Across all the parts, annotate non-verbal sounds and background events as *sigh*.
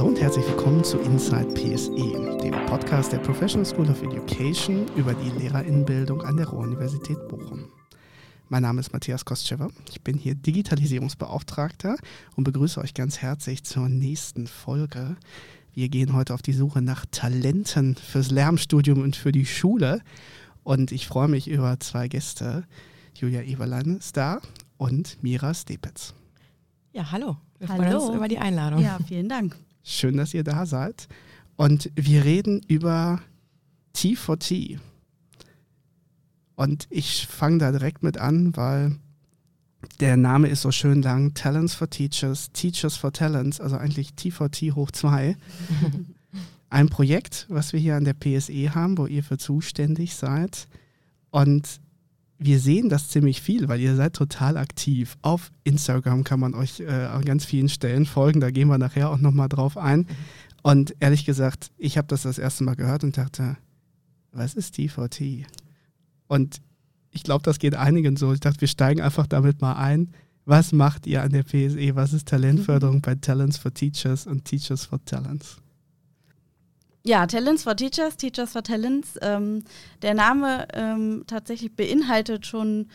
Hallo und herzlich willkommen zu Inside PSE, dem Podcast der Professional School of Education über die Lehrerinnenbildung an der Ruhr-Universität Bochum. Mein Name ist Matthias Kostschewer. Ich bin hier Digitalisierungsbeauftragter und begrüße euch ganz herzlich zur nächsten Folge. Wir gehen heute auf die Suche nach Talenten fürs Lärmstudium und für die Schule. Und ich freue mich über zwei Gäste. Julia Eberlein ist da und Mira Stepetz. Ja, hallo. Wir hallo. freuen uns über die Einladung. Ja, vielen Dank. Schön, dass ihr da seid. Und wir reden über T4T. Und ich fange da direkt mit an, weil der Name ist so schön lang. Talents for Teachers, Teachers for Talents, also eigentlich T4T hoch 2. *laughs* Ein Projekt, was wir hier an der PSE haben, wo ihr für zuständig seid. Und wir sehen das ziemlich viel, weil ihr seid total aktiv. Auf Instagram kann man euch äh, an ganz vielen Stellen folgen, da gehen wir nachher auch nochmal drauf ein. Und ehrlich gesagt, ich habe das das erste Mal gehört und dachte, was ist TVT? Und ich glaube, das geht einigen so. Ich dachte, wir steigen einfach damit mal ein. Was macht ihr an der PSE? Was ist Talentförderung *laughs* bei Talents for Teachers und Teachers for Talents? Ja, Talents for Teachers, Teachers for Talents. Ähm, der Name ähm, tatsächlich beinhaltet schon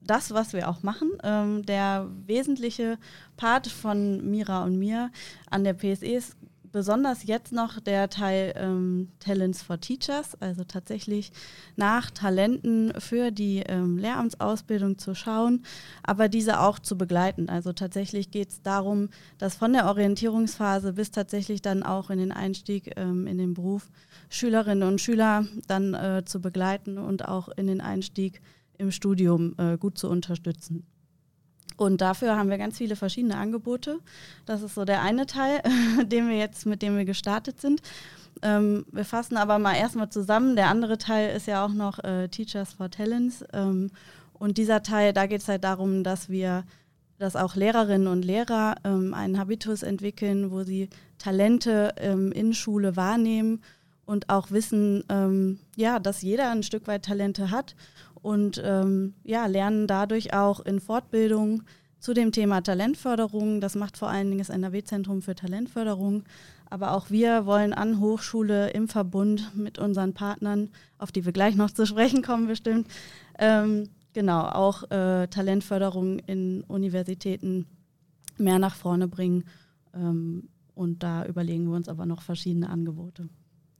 das, was wir auch machen. Ähm, der wesentliche Part von Mira und mir an der PSE ist besonders jetzt noch der Teil ähm, Talents for Teachers, also tatsächlich nach Talenten für die ähm, Lehramtsausbildung zu schauen, aber diese auch zu begleiten. Also tatsächlich geht es darum, dass von der Orientierungsphase bis tatsächlich dann auch in den Einstieg ähm, in den Beruf Schülerinnen und Schüler dann äh, zu begleiten und auch in den Einstieg im Studium äh, gut zu unterstützen. Und dafür haben wir ganz viele verschiedene Angebote. Das ist so der eine Teil, *laughs* den wir jetzt, mit dem wir gestartet sind. Ähm, wir fassen aber mal erstmal zusammen. Der andere Teil ist ja auch noch äh, Teachers for Talents. Ähm, und dieser Teil, da geht es halt darum, dass wir, dass auch Lehrerinnen und Lehrer ähm, einen Habitus entwickeln, wo sie Talente ähm, in Schule wahrnehmen und auch wissen, ähm, ja, dass jeder ein Stück weit Talente hat und ähm, ja, lernen dadurch auch in Fortbildung zu dem Thema Talentförderung. Das macht vor allen Dingen das NRW-Zentrum für Talentförderung. Aber auch wir wollen an Hochschule im Verbund mit unseren Partnern, auf die wir gleich noch zu sprechen kommen bestimmt, ähm, genau, auch äh, Talentförderung in Universitäten mehr nach vorne bringen. Ähm, und da überlegen wir uns aber noch verschiedene Angebote.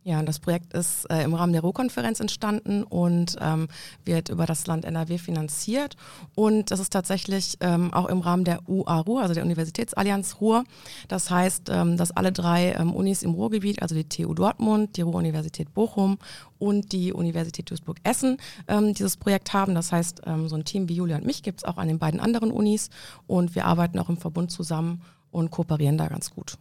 Ja, das Projekt ist äh, im Rahmen der Ruhrkonferenz entstanden und ähm, wird über das Land NRW finanziert. Und das ist tatsächlich ähm, auch im Rahmen der UA Ruhr, also der Universitätsallianz Ruhr. Das heißt, ähm, dass alle drei ähm, Unis im Ruhrgebiet, also die TU Dortmund, die Ruhr-Universität Bochum und die Universität Duisburg-Essen ähm, dieses Projekt haben. Das heißt, ähm, so ein Team wie Julia und mich gibt es auch an den beiden anderen Unis und wir arbeiten auch im Verbund zusammen und kooperieren da ganz gut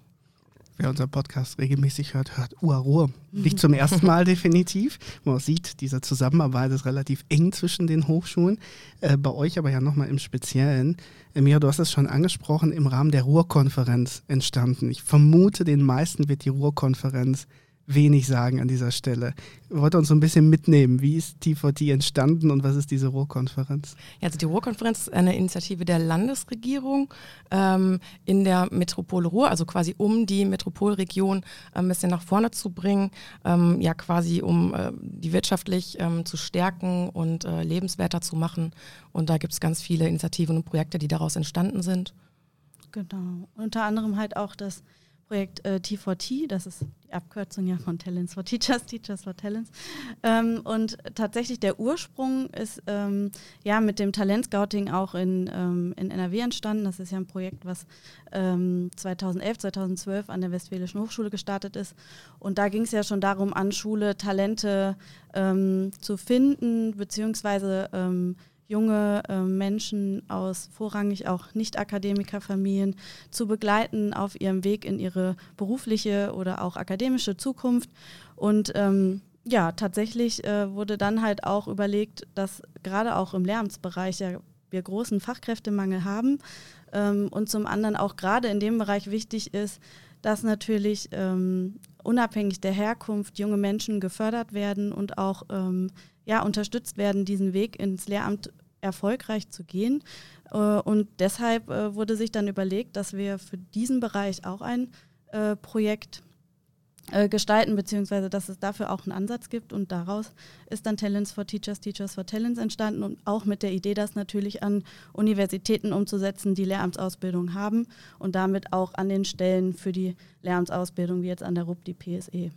wer unseren Podcast regelmäßig hört, hört Uarur. Nicht zum ersten Mal *laughs* definitiv. Man sieht, diese Zusammenarbeit ist relativ eng zwischen den Hochschulen. Äh, bei euch aber ja nochmal im Speziellen. Äh, Mira, du hast es schon angesprochen, im Rahmen der Ruhrkonferenz entstanden. Ich vermute, den meisten wird die Ruhrkonferenz wenig sagen an dieser Stelle. Ich wollte uns so ein bisschen mitnehmen. Wie ist T4T entstanden und was ist diese Ruhrkonferenz? Ja, also die Ruhrkonferenz ist eine Initiative der Landesregierung ähm, in der Metropole Ruhr, also quasi um die Metropolregion äh, ein bisschen nach vorne zu bringen, ähm, ja quasi um äh, die wirtschaftlich ähm, zu stärken und äh, lebenswerter zu machen. Und da gibt es ganz viele Initiativen und Projekte, die daraus entstanden sind. Genau. Unter anderem halt auch das Projekt äh, T4T, das ist die Abkürzung ja von Talents for Teachers, Teachers for Talents. Ähm, und tatsächlich der Ursprung ist ähm, ja mit dem Talentscouting auch in, ähm, in NRW entstanden. Das ist ja ein Projekt, was 2011, ähm, 2012 an der Westfälischen Hochschule gestartet ist. Und da ging es ja schon darum, an Schule Talente ähm, zu finden, beziehungsweise ähm, junge äh, Menschen aus vorrangig auch Nicht-Akademikerfamilien zu begleiten auf ihrem Weg in ihre berufliche oder auch akademische Zukunft. Und ähm, ja, tatsächlich äh, wurde dann halt auch überlegt, dass gerade auch im Lehramtsbereich ja wir großen Fachkräftemangel haben ähm, und zum anderen auch gerade in dem Bereich wichtig ist, dass natürlich ähm, unabhängig der Herkunft junge Menschen gefördert werden und auch ähm, ja, unterstützt werden, diesen Weg ins Lehramt erfolgreich zu gehen. Äh, und deshalb äh, wurde sich dann überlegt, dass wir für diesen Bereich auch ein Projekt äh, gestalten, beziehungsweise dass es dafür auch einen Ansatz gibt. Und daraus ist dann Talents for Teachers, Teachers for Talents entstanden. Und auch mit der Idee, das natürlich an Universitäten umzusetzen, die Lehramtsausbildung haben. Und damit auch an den Stellen für die Lehramtsausbildung, wie jetzt an der RUB die PSE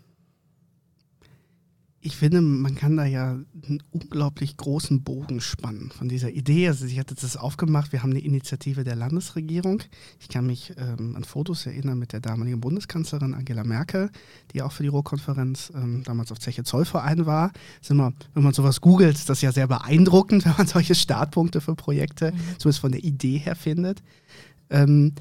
ich finde, man kann da ja einen unglaublich großen Bogen spannen von dieser Idee. Also ich hatte das aufgemacht, wir haben eine Initiative der Landesregierung. Ich kann mich ähm, an Fotos erinnern mit der damaligen Bundeskanzlerin Angela Merkel, die auch für die Ruhrkonferenz ähm, damals auf Zeche Zollverein war. Immer, wenn man sowas googelt, ist das ja sehr beeindruckend, *laughs* wenn man solche Startpunkte für Projekte, mhm. zumindest von der Idee her findet. Ähm,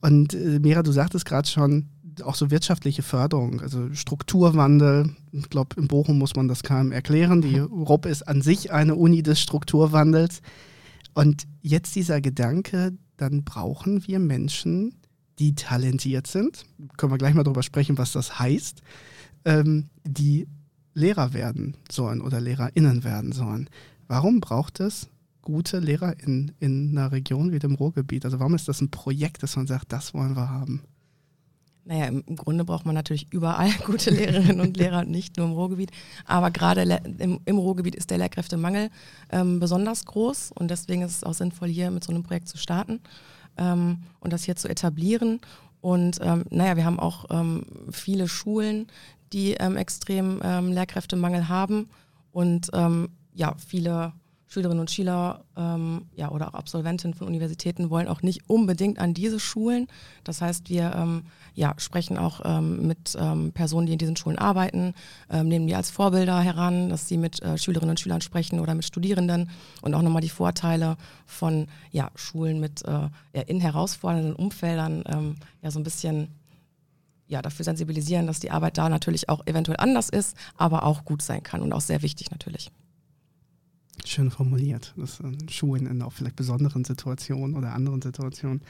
und äh, Mira, du sagtest gerade schon, auch so wirtschaftliche Förderung, also Strukturwandel. Ich glaube, in Bochum muss man das keinem erklären. Die *laughs* ROP ist an sich eine Uni des Strukturwandels. Und jetzt dieser Gedanke, dann brauchen wir Menschen, die talentiert sind. Können wir gleich mal darüber sprechen, was das heißt, ähm, die Lehrer werden sollen oder LehrerInnen werden sollen. Warum braucht es gute Lehrer in, in einer Region wie dem Ruhrgebiet? Also warum ist das ein Projekt, dass man sagt, das wollen wir haben? Naja, im, Grunde braucht man natürlich überall *laughs* gute Lehrerinnen und Lehrer, nicht nur im Ruhrgebiet. Aber gerade im, im, Ruhrgebiet ist der Lehrkräftemangel ähm, besonders groß und deswegen ist es auch sinnvoll, hier mit so einem Projekt zu starten ähm, und das hier zu etablieren. Und ähm, naja, wir haben auch ähm, viele Schulen, die ähm, extrem ähm, Lehrkräftemangel haben und ja, viele Schülerinnen und Schüler ähm, ja, oder auch Absolventinnen von Universitäten wollen auch nicht unbedingt an diese Schulen. Das heißt, wir ähm, ja, sprechen auch ähm, mit ähm, Personen, die in diesen Schulen arbeiten, ähm, nehmen die als Vorbilder heran, dass sie mit äh, Schülerinnen und Schülern sprechen oder mit Studierenden und auch nochmal die Vorteile von ja, Schulen mit äh, in herausfordernden Umfeldern ähm, ja so ein bisschen ja, dafür sensibilisieren, dass die Arbeit da natürlich auch eventuell anders ist, aber auch gut sein kann und auch sehr wichtig natürlich. Schön formuliert. Das sind Schulen in auch vielleicht besonderen Situationen oder anderen Situationen.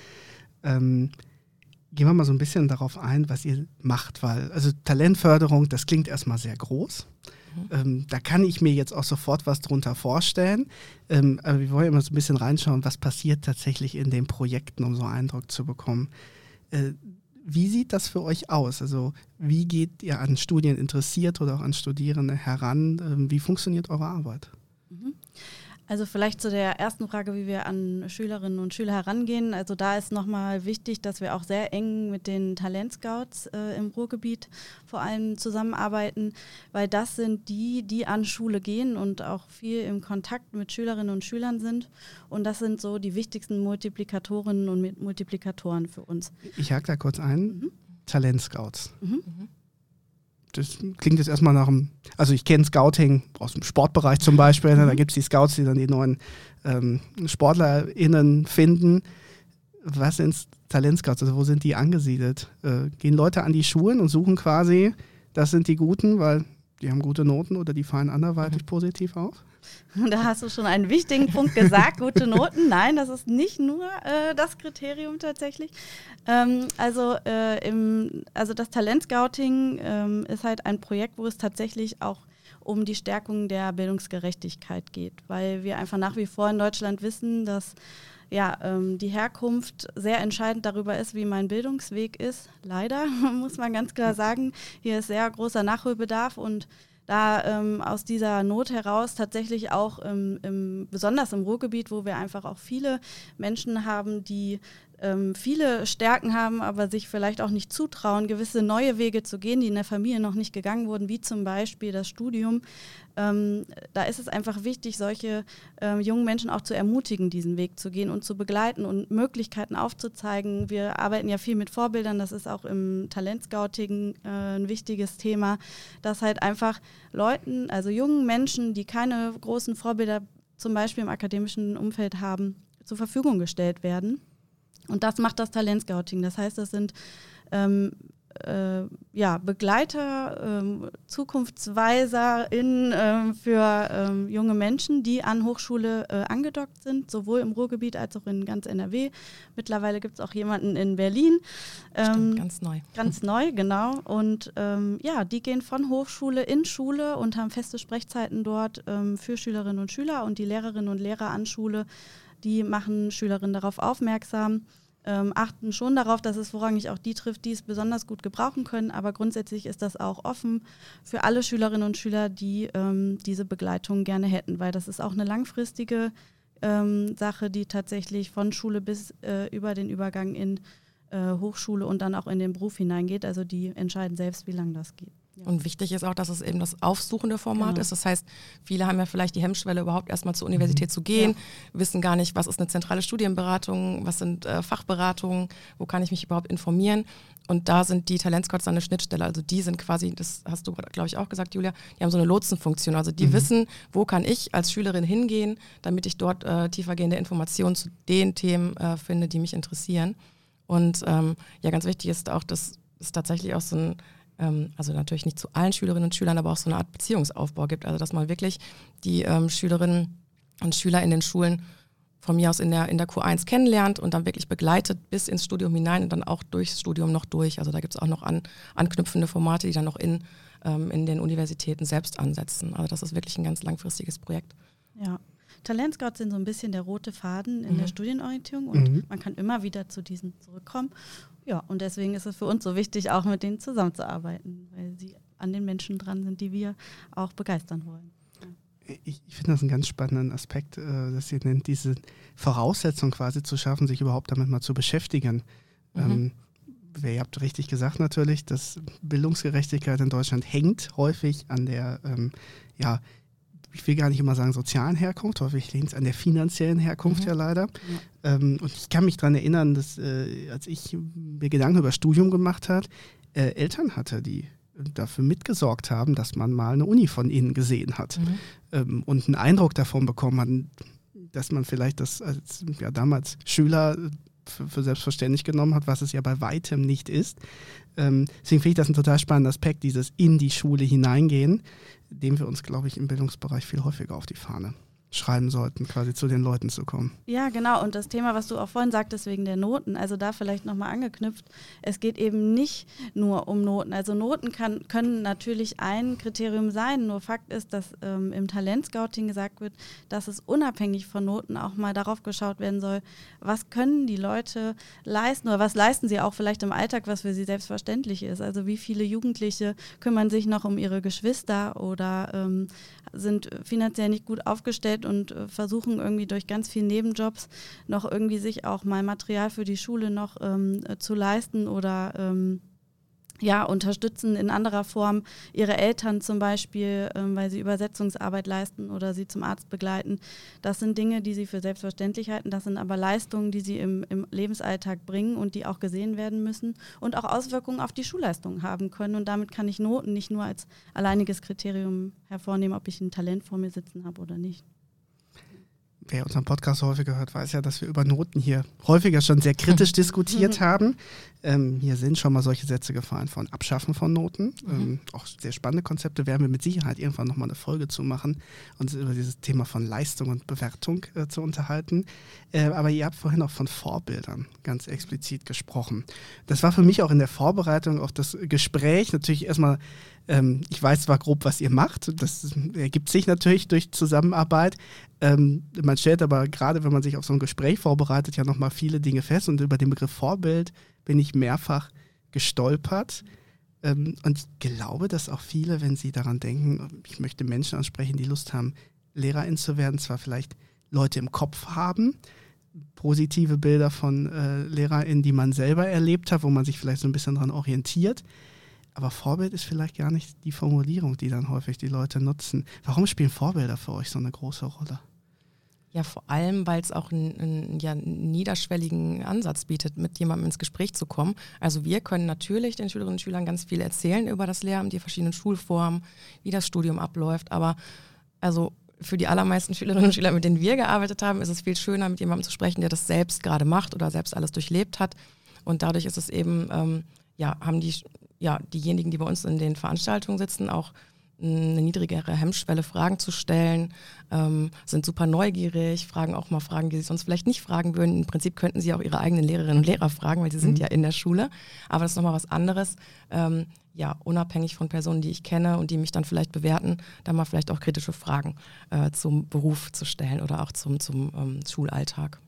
Ähm, gehen wir mal so ein bisschen darauf ein, was ihr macht, weil also Talentförderung, das klingt erstmal sehr groß. Mhm. Ähm, da kann ich mir jetzt auch sofort was drunter vorstellen. Ähm, aber wir wollen immer so ein bisschen reinschauen, was passiert tatsächlich in den Projekten, um so einen Eindruck zu bekommen. Äh, wie sieht das für euch aus? Also wie geht ihr an Studien interessiert oder auch an Studierende heran? Ähm, wie funktioniert eure Arbeit? Mhm. Also vielleicht zu der ersten Frage, wie wir an Schülerinnen und Schüler herangehen. Also da ist nochmal wichtig, dass wir auch sehr eng mit den Talentscouts äh, im Ruhrgebiet vor allem zusammenarbeiten, weil das sind die, die an Schule gehen und auch viel im Kontakt mit Schülerinnen und Schülern sind. Und das sind so die wichtigsten Multiplikatorinnen und Multiplikatoren für uns. Ich hake da kurz ein. Mhm. Talentscouts. Mhm. mhm das klingt jetzt erstmal nach einem, also ich kenne Scouting aus dem Sportbereich zum Beispiel, ne? da mhm. gibt es die Scouts, die dann die neuen ähm, SportlerInnen finden. Was sind Talentscouts? Also wo sind die angesiedelt? Äh, gehen Leute an die Schulen und suchen quasi, das sind die Guten, weil die haben gute Noten oder die fallen anderweitig mhm. positiv auf? *laughs* Da hast du schon einen wichtigen Punkt gesagt, gute Noten. Nein, das ist nicht nur äh, das Kriterium tatsächlich. Ähm, also, äh, im, also das Talentscouting ähm, ist halt ein Projekt, wo es tatsächlich auch um die Stärkung der Bildungsgerechtigkeit geht, weil wir einfach nach wie vor in Deutschland wissen, dass ja, ähm, die Herkunft sehr entscheidend darüber ist, wie mein Bildungsweg ist. Leider *laughs* muss man ganz klar sagen, hier ist sehr großer Nachholbedarf und da ähm, aus dieser Not heraus tatsächlich auch im, im, besonders im Ruhrgebiet, wo wir einfach auch viele Menschen haben, die ähm, viele Stärken haben, aber sich vielleicht auch nicht zutrauen, gewisse neue Wege zu gehen, die in der Familie noch nicht gegangen wurden, wie zum Beispiel das Studium. Ähm, da ist es einfach wichtig, solche ähm, jungen Menschen auch zu ermutigen, diesen Weg zu gehen und zu begleiten und Möglichkeiten aufzuzeigen. Wir arbeiten ja viel mit Vorbildern, das ist auch im Talentscouting äh, ein wichtiges Thema, dass halt einfach Leuten, also jungen Menschen, die keine großen Vorbilder zum Beispiel im akademischen Umfeld haben, zur Verfügung gestellt werden. Und das macht das Talentscouting. Das heißt, das sind ähm, äh, ja, Begleiter, ähm, Zukunftsweiser in, ähm, für ähm, junge Menschen, die an Hochschule äh, angedockt sind, sowohl im Ruhrgebiet als auch in ganz NRW. Mittlerweile gibt es auch jemanden in Berlin. Stimmt, ähm, ganz neu. Ganz neu, genau. Und ähm, ja, die gehen von Hochschule in Schule und haben feste Sprechzeiten dort ähm, für Schülerinnen und Schüler und die Lehrerinnen und Lehrer an Schule, die machen Schülerinnen darauf aufmerksam ähm, achten schon darauf, dass es vorrangig auch die trifft, die es besonders gut gebrauchen können. Aber grundsätzlich ist das auch offen für alle Schülerinnen und Schüler, die ähm, diese Begleitung gerne hätten, weil das ist auch eine langfristige ähm, Sache, die tatsächlich von Schule bis äh, über den Übergang in äh, Hochschule und dann auch in den Beruf hineingeht. Also die entscheiden selbst, wie lange das geht. Ja. Und wichtig ist auch, dass es eben das aufsuchende Format genau. ist. Das heißt, viele haben ja vielleicht die Hemmschwelle, überhaupt erstmal zur Universität mhm. zu gehen, ja. wissen gar nicht, was ist eine zentrale Studienberatung, was sind äh, Fachberatungen, wo kann ich mich überhaupt informieren. Und da sind die Talentscots eine Schnittstelle. Also die sind quasi, das hast du, glaube ich, auch gesagt, Julia, die haben so eine Lotsenfunktion. Also die mhm. wissen, wo kann ich als Schülerin hingehen, damit ich dort äh, tiefergehende Informationen zu den Themen äh, finde, die mich interessieren. Und ähm, ja, ganz wichtig ist auch, dass es tatsächlich auch so ein also natürlich nicht zu allen Schülerinnen und Schülern, aber auch so eine Art Beziehungsaufbau gibt. Also dass man wirklich die ähm, Schülerinnen und Schüler in den Schulen von mir aus in der, in der Q1 kennenlernt und dann wirklich begleitet bis ins Studium hinein und dann auch durchs Studium noch durch. Also da gibt es auch noch an, anknüpfende Formate, die dann noch in, ähm, in den Universitäten selbst ansetzen. Also das ist wirklich ein ganz langfristiges Projekt. Ja. Talentscouts sind so ein bisschen der rote Faden in mhm. der Studienorientierung und mhm. man kann immer wieder zu diesen zurückkommen. Ja, und deswegen ist es für uns so wichtig, auch mit denen zusammenzuarbeiten, weil sie an den Menschen dran sind, die wir auch begeistern wollen. Ich, ich finde das einen ganz spannenden Aspekt, äh, dass Sie nennt, diese Voraussetzung quasi zu schaffen, sich überhaupt damit mal zu beschäftigen. Mhm. Ähm, ihr habt richtig gesagt natürlich, dass Bildungsgerechtigkeit in Deutschland hängt häufig an der ähm, ja, ich will gar nicht immer sagen sozialen Herkunft, häufig liegt es an der finanziellen Herkunft mhm. ja leider. Ja. Ähm, und ich kann mich daran erinnern, dass äh, als ich mir Gedanken über Studium gemacht habe, äh, Eltern hatte, die dafür mitgesorgt haben, dass man mal eine Uni von ihnen gesehen hat mhm. ähm, und einen Eindruck davon bekommen hat, dass man vielleicht das als ja, damals Schüler für, für, selbstverständlich genommen hat, was es ja bei weitem nicht ist. Ähm, deswegen finde ich das ein total spannender Aspekt, dieses in die Schule hineingehen, dem wir uns, glaube ich, im Bildungsbereich viel häufiger auf die Fahne schreiben sollten, quasi zu den Leuten zu kommen. Ja, genau. Und das Thema, was du auch vorhin sagtest, wegen der Noten, also da vielleicht nochmal angeknüpft, es geht eben nicht nur um Noten. Also Noten kann, können natürlich ein Kriterium sein, nur Fakt ist, dass ähm, im Talentscouting gesagt wird, dass es unabhängig von Noten auch mal darauf geschaut werden soll, was können die Leute leisten oder was leisten sie auch vielleicht im Alltag, was für sie selbstverständlich ist. Also wie viele Jugendliche kümmern sich noch um ihre Geschwister oder ähm, sind finanziell nicht gut aufgestellt und äh, versuchen irgendwie durch ganz viele Nebenjobs noch irgendwie sich auch mal Material für die Schule noch ähm, äh, zu leisten oder ähm, ja, unterstützen in anderer Form ihre Eltern zum Beispiel, ähm, weil sie Übersetzungsarbeit leisten oder sie zum Arzt begleiten. Das sind Dinge, die sie für selbstverständlich halten. Das sind aber Leistungen, die sie im, im Lebensalltag bringen und die auch gesehen werden müssen und auch Auswirkungen auf die Schulleistung haben können. Und damit kann ich Noten nicht nur als alleiniges Kriterium hervornehmen, ob ich ein Talent vor mir sitzen habe oder nicht wer unseren Podcast häufiger hört, weiß ja, dass wir über Noten hier häufiger schon sehr kritisch *laughs* diskutiert haben. Ähm, hier sind schon mal solche Sätze gefallen von Abschaffen von Noten. Mhm. Ähm, auch sehr spannende Konzepte werden wir mit Sicherheit irgendwann nochmal eine Folge zu machen, uns über dieses Thema von Leistung und Bewertung äh, zu unterhalten. Äh, aber ihr habt vorhin auch von Vorbildern ganz explizit gesprochen. Das war für mich auch in der Vorbereitung auf das Gespräch natürlich erstmal ähm, ich weiß zwar grob, was ihr macht, das ergibt sich natürlich durch Zusammenarbeit. Ähm, man stellt aber gerade, wenn man sich auf so ein Gespräch vorbereitet, ja nochmal viele Dinge fest und über den Begriff Vorbild bin ich mehrfach gestolpert. Ähm, und ich glaube, dass auch viele, wenn sie daran denken, ich möchte Menschen ansprechen, die Lust haben, Lehrerin zu werden, zwar vielleicht Leute im Kopf haben, positive Bilder von äh, LehrerInnen, die man selber erlebt hat, wo man sich vielleicht so ein bisschen daran orientiert, aber Vorbild ist vielleicht gar nicht die Formulierung, die dann häufig die Leute nutzen. Warum spielen Vorbilder für euch so eine große Rolle? Ja, vor allem, weil es auch einen, ja, niederschwelligen Ansatz bietet, mit jemandem ins Gespräch zu kommen. Also wir können natürlich den Schülerinnen und Schülern ganz viel erzählen über das Lehramt, die verschiedenen Schulformen, wie das Studium abläuft. Aber also für die allermeisten *laughs* Schülerinnen und Schüler, mit denen wir gearbeitet haben, ist es viel schöner, mit jemandem zu sprechen, der das selbst gerade macht oder selbst alles durchlebt hat. Und dadurch ist es eben, ähm, ja, haben die ja, diejenigen, die bei uns in den Veranstaltungen sitzen, auch eine niedrigere Hemmschwelle, Fragen zu stellen, ähm, sind super neugierig, fragen auch mal Fragen, die sie sonst vielleicht nicht fragen würden. Im Prinzip könnten sie auch ihre eigenen Lehrerinnen und Lehrer fragen, weil sie mhm. sind ja in der Schule. Aber das ist nochmal was anderes. Ähm, ja, unabhängig von Personen, die ich kenne und die mich dann vielleicht bewerten, da mal vielleicht auch kritische Fragen äh, zum Beruf zu stellen oder auch zum, zum ähm, Schulalltag.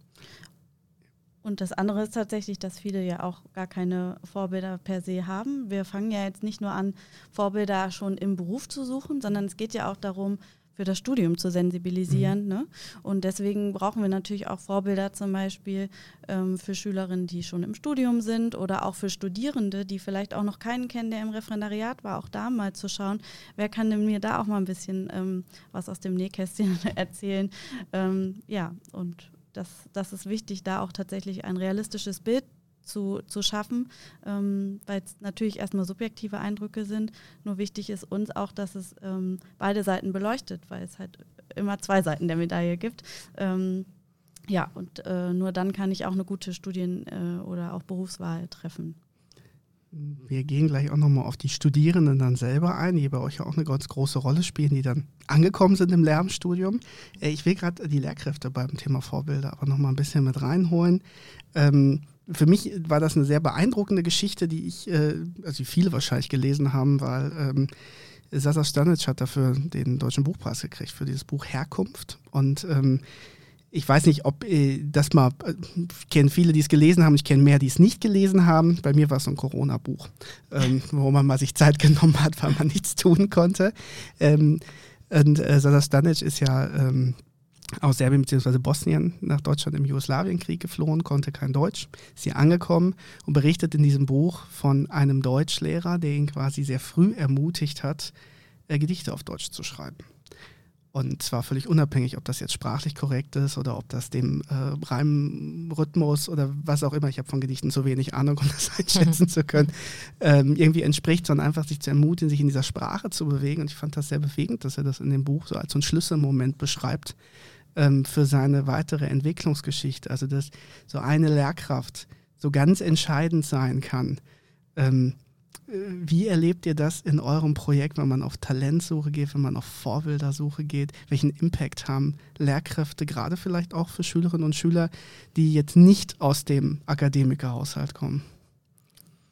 Und das andere ist tatsächlich, dass viele ja auch gar keine Vorbilder per se haben. Wir fangen ja jetzt nicht nur an, Vorbilder schon im Beruf zu suchen, sondern es geht ja auch darum, für das Studium zu sensibilisieren. Mhm. Ne? Und deswegen brauchen wir natürlich auch Vorbilder zum Beispiel ähm, für Schülerinnen, die schon im Studium sind oder auch für Studierende, die vielleicht auch noch keinen kennen, der im Referendariat war, auch da mal zu schauen, wer kann denn mir da auch mal ein bisschen ähm, was aus dem Nähkästchen *laughs* erzählen. Ähm, ja, und das, das ist wichtig, da auch tatsächlich ein realistisches Bild zu, zu schaffen, ähm, weil es natürlich erstmal subjektive Eindrücke sind. Nur wichtig ist uns auch, dass es ähm, beide Seiten beleuchtet, weil es halt immer zwei Seiten der Medaille gibt. Ähm, ja, und äh, nur dann kann ich auch eine gute Studien- äh, oder auch Berufswahl treffen. Wir gehen gleich auch nochmal auf die Studierenden dann selber ein, die bei euch ja auch eine ganz große Rolle spielen, die dann angekommen sind im Lehramtsstudium. Äh, ich will gerade die Lehrkräfte beim Thema Vorbilder aber nochmal ein bisschen mit reinholen. Ähm, für mich war das eine sehr beeindruckende Geschichte, die ich, äh, also die viele wahrscheinlich gelesen haben, weil ähm, Sasa Stanic hat dafür den Deutschen Buchpreis gekriegt für dieses Buch Herkunft. Und ähm, ich weiß nicht, ob äh, das mal, äh, ich kenne viele, die es gelesen haben, ich kenne mehr, die es nicht gelesen haben. Bei mir war es so ein Corona-Buch, ähm, wo man mal sich Zeit *laughs* genommen hat, weil man nichts tun konnte. Ähm, und äh, Sasa Stanic ist ja ähm, aus Serbien bzw. Bosnien nach Deutschland im Jugoslawienkrieg geflohen, konnte kein Deutsch, ist hier angekommen und berichtet in diesem Buch von einem Deutschlehrer, der ihn quasi sehr früh ermutigt hat, äh, Gedichte auf Deutsch zu schreiben. Und zwar völlig unabhängig, ob das jetzt sprachlich korrekt ist oder ob das dem äh, Reimrhythmus oder was auch immer, ich habe von Gedichten zu wenig Ahnung, um das *laughs* einschätzen zu können, *laughs* ähm, irgendwie entspricht, sondern einfach sich zu ermutigen, sich in dieser Sprache zu bewegen. Und ich fand das sehr bewegend, dass er das in dem Buch so als so einen Schlüsselmoment beschreibt, ähm, für seine weitere Entwicklungsgeschichte. Also dass so eine Lehrkraft so ganz entscheidend sein kann. Ähm, wie erlebt ihr das in eurem Projekt, wenn man auf Talentsuche geht, wenn man auf Vorbildersuche geht? Welchen Impact haben Lehrkräfte, gerade vielleicht auch für Schülerinnen und Schüler, die jetzt nicht aus dem Akademikerhaushalt kommen?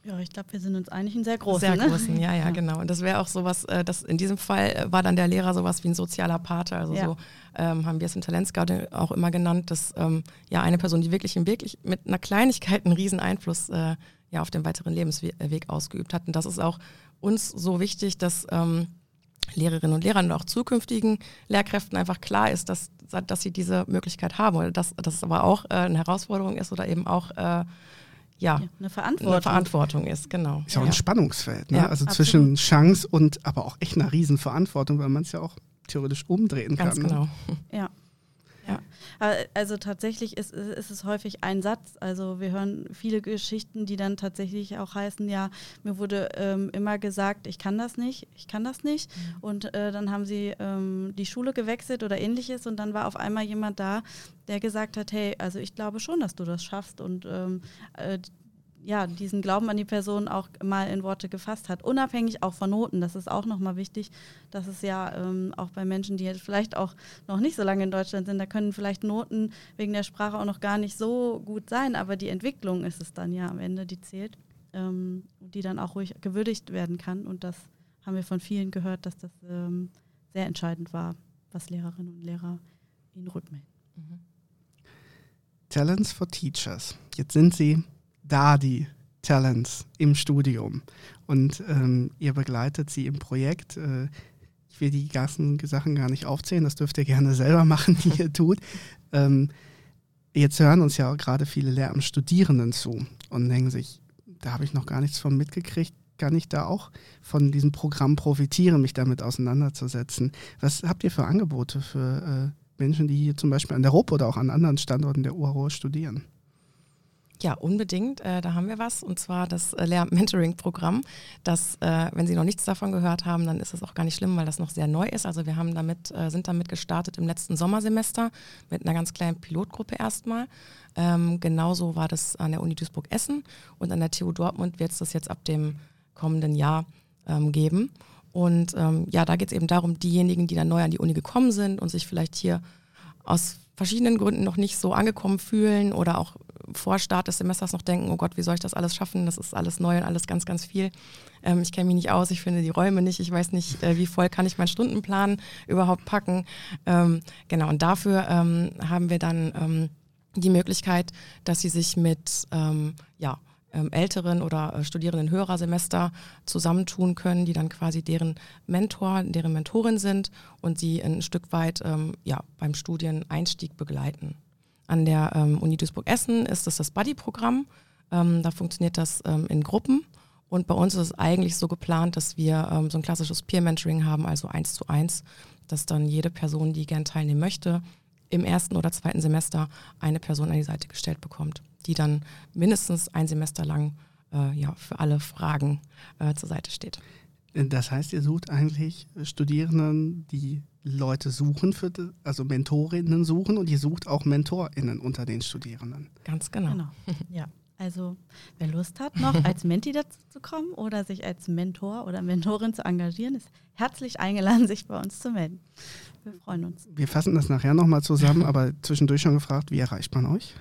Ja, ich glaube, wir sind uns eigentlich ein sehr großen. Sehr ne? großen, ja, ja, genau. Und das wäre auch sowas, äh, das in diesem Fall äh, war dann der Lehrer sowas wie ein sozialer Pate. Also ja. so ähm, haben wir es im Talentscout auch immer genannt, dass ähm, ja eine Person, die wirklich, wirklich mit einer Kleinigkeit einen riesen Einfluss äh, ja, auf den weiteren Lebensweg ausgeübt hat. Und das ist auch uns so wichtig, dass ähm, Lehrerinnen und Lehrern und auch zukünftigen Lehrkräften einfach klar ist, dass, dass sie diese Möglichkeit haben oder dass das aber auch äh, eine Herausforderung ist oder eben auch äh, ja, eine Verantwortung. Eine Verantwortung ist, genau. Ist auch ja. ein Spannungsfeld, ne? Ja, also absolut. zwischen Chance und aber auch echt einer Riesenverantwortung, weil man es ja auch theoretisch umdrehen Ganz kann. Ne? genau. Ja. Ja, also tatsächlich ist, ist es häufig ein Satz. Also wir hören viele Geschichten, die dann tatsächlich auch heißen, ja, mir wurde ähm, immer gesagt, ich kann das nicht, ich kann das nicht. Mhm. Und äh, dann haben sie ähm, die Schule gewechselt oder ähnliches und dann war auf einmal jemand da, der gesagt hat, hey, also ich glaube schon, dass du das schaffst und ähm, äh, ja, diesen Glauben an die Person auch mal in Worte gefasst hat. Unabhängig auch von Noten. Das ist auch nochmal wichtig, dass es ja ähm, auch bei Menschen, die jetzt vielleicht auch noch nicht so lange in Deutschland sind, da können vielleicht Noten wegen der Sprache auch noch gar nicht so gut sein, aber die Entwicklung ist es dann ja am Ende, die zählt, ähm, die dann auch ruhig gewürdigt werden kann. Und das haben wir von vielen gehört, dass das ähm, sehr entscheidend war, was Lehrerinnen und Lehrer ihnen rückmelden. Mhm. Talents for Teachers. Jetzt sind Sie da die Talents im Studium und ähm, ihr begleitet sie im Projekt. Äh, ich will die ganzen Sachen gar nicht aufzählen, das dürft ihr gerne selber machen, *laughs* die ihr tut. Ähm, jetzt hören uns ja auch gerade viele Lehramtsstudierenden zu und denken sich, da habe ich noch gar nichts von mitgekriegt. Kann ich da auch von diesem Programm profitieren, mich damit auseinanderzusetzen? Was habt ihr für Angebote für äh, Menschen, die hier zum Beispiel an der ROP oder auch an anderen Standorten der UARO studieren? Ja, unbedingt. Äh, da haben wir was. Und zwar das äh, Lehr-Mentoring-Programm. Das, äh, wenn Sie noch nichts davon gehört haben, dann ist es auch gar nicht schlimm, weil das noch sehr neu ist. Also wir haben damit, äh, sind damit gestartet im letzten Sommersemester mit einer ganz kleinen Pilotgruppe erstmal. Ähm, genauso war das an der Uni Duisburg-Essen und an der TU Dortmund wird es das jetzt ab dem kommenden Jahr ähm, geben. Und ähm, ja, da geht es eben darum, diejenigen, die dann neu an die Uni gekommen sind und sich vielleicht hier aus verschiedenen Gründen noch nicht so angekommen fühlen oder auch vor Start des Semesters noch denken, oh Gott, wie soll ich das alles schaffen? Das ist alles neu und alles ganz, ganz viel. Ähm, ich kenne mich nicht aus, ich finde die Räume nicht, ich weiß nicht, äh, wie voll kann ich meinen Stundenplan überhaupt packen. Ähm, genau, und dafür ähm, haben wir dann ähm, die Möglichkeit, dass sie sich mit ähm, ja, ähm, älteren oder äh, studierenden Hörersemester zusammentun können, die dann quasi deren Mentor, deren Mentorin sind und sie ein Stück weit ja, beim Studieneinstieg begleiten. An der ähm, Uni Duisburg-Essen ist das das Buddy-Programm. Ähm, da funktioniert das ähm, in Gruppen. Und bei uns ist es eigentlich so geplant, dass wir ähm, so ein klassisches Peer-Mentoring haben, also eins zu eins, dass dann jede Person, die gern teilnehmen möchte, im ersten oder zweiten Semester eine Person an die Seite gestellt bekommt, die dann mindestens ein Semester lang äh, ja, für alle Fragen äh, zur Seite steht. Das heißt, ihr sucht eigentlich Studierenden, die Leute suchen, für, also Mentorinnen suchen und ihr sucht auch MentorInnen unter den Studierenden. Ganz genau. genau. *laughs* Ja. Also wer Lust hat, noch als Menti dazu zu kommen oder sich als Mentor oder Mentorin zu engagieren, ist herzlich eingeladen, sich bei uns zu melden. Wir freuen uns. Wir fassen das nachher nochmal zusammen, aber zwischendurch schon gefragt, wie erreicht man euch?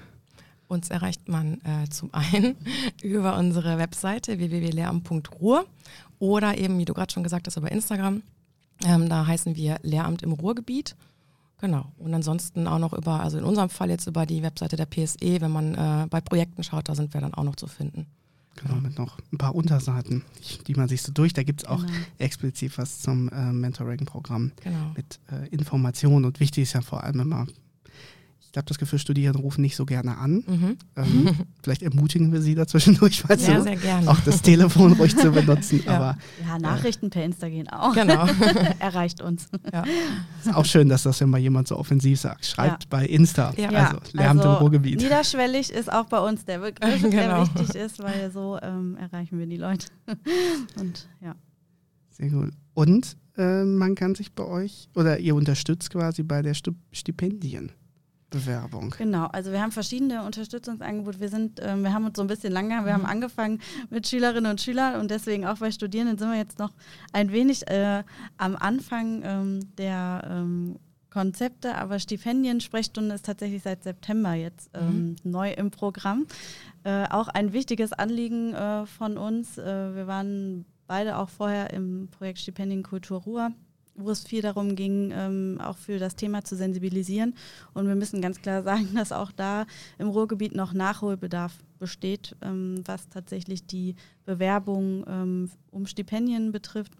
Uns erreicht man äh, zum einen *laughs* über unsere Webseite www.lehramt.ruhr oder eben, wie du gerade schon gesagt hast, über Instagram. Ähm, da heißen wir Lehramt im Ruhrgebiet. Genau. Und ansonsten auch noch über, also in unserem Fall jetzt über die Webseite der PSE, wenn man äh, bei Projekten schaut, da sind wir dann auch noch zu finden. Genau, mit noch ein paar Unterseiten, die man sich so durch. Da gibt es auch genau. explizit was zum äh, Mentoring-Programm genau. mit äh, Informationen. Und wichtig ist ja vor allem immer ich habe das Gefühl, Studierende rufen nicht so gerne an. Mhm. Ähm, *laughs* vielleicht ermutigen wir sie dazwischendurch mal ja, sehr gerne. auch das Telefon ruhig zu benutzen. ja. Aber, ja, Nachrichten äh, per Insta gehen auch. Genau. *laughs* Erreicht uns. Ja. Ist auch schön, dass das immer jemand so offensiv sagt. Schreibt ja. bei Insta. Ja. Also lernt also, im Ruhrgebiet. Niederschwellig ist auch bei uns der Begriff, *laughs* genau. der wichtig ist, weil so ähm, erreichen wir die Leute. Und ja. Sehr gut. Und äh, man kann sich bei euch oder ihr unterstützt quasi bei der Stipendien. Bewerbung. Genau, also wir haben verschiedene Unterstützungsangebote. Wir sind, äh, wir haben uns so ein bisschen lange, wir haben mhm. angefangen mit Schülerinnen und Schülern und deswegen auch bei Studierenden sind wir jetzt noch ein wenig äh, am Anfang ähm, der ähm, Konzepte, aber Stipendien, Sprechstunde ist tatsächlich seit September jetzt ähm, mhm. neu im Programm. Äh, auch ein wichtiges Anliegen äh, von uns. Äh, wir waren beide auch vorher im Projekt Stipendien Kultur Ruhr wo es viel darum ging, ähm, auch für das Thema zu sensibilisieren. Und wir müssen ganz klar *laughs* sagen, dass auch da im Ruhrgebiet noch Nachholbedarf besteht, ähm, was tatsächlich die Bewerbung ähm, um Stipendien betrifft.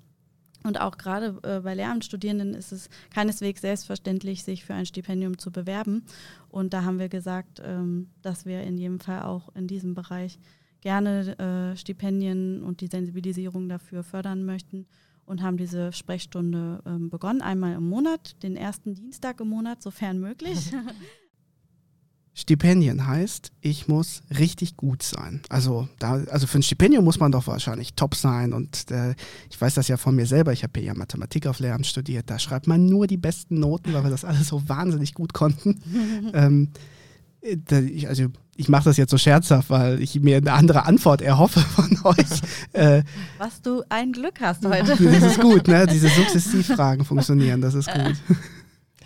Und auch gerade äh, bei Lehramtsstudierenden ist es keineswegs selbstverständlich, sich für ein Stipendium zu bewerben. Und da haben wir gesagt, ähm, dass wir in jedem Fall auch in diesem Bereich gerne äh, Stipendien und die Sensibilisierung dafür fördern möchten und haben diese Sprechstunde ähm, begonnen, einmal im Monat, den ersten Dienstag im Monat, sofern möglich. *laughs* Stipendien heißt, ich muss richtig gut sein. Also, da, also für ein Stipendium muss man doch wahrscheinlich top sein. Und äh, ich weiß das ja von mir selber. Ich habe ja Mathematik auf Lehramt studiert. Da schreibt man nur die besten Noten, weil wir das alles so wahnsinnig gut konnten. *laughs* ähm, äh, also ich mache das jetzt so scherzhaft, weil ich mir eine andere Antwort erhoffe *laughs* von euch. Äh, Was du ein Glück hast heute. Das ist gut, ne? Diese Sukzessivfragen funktionieren, das ist gut.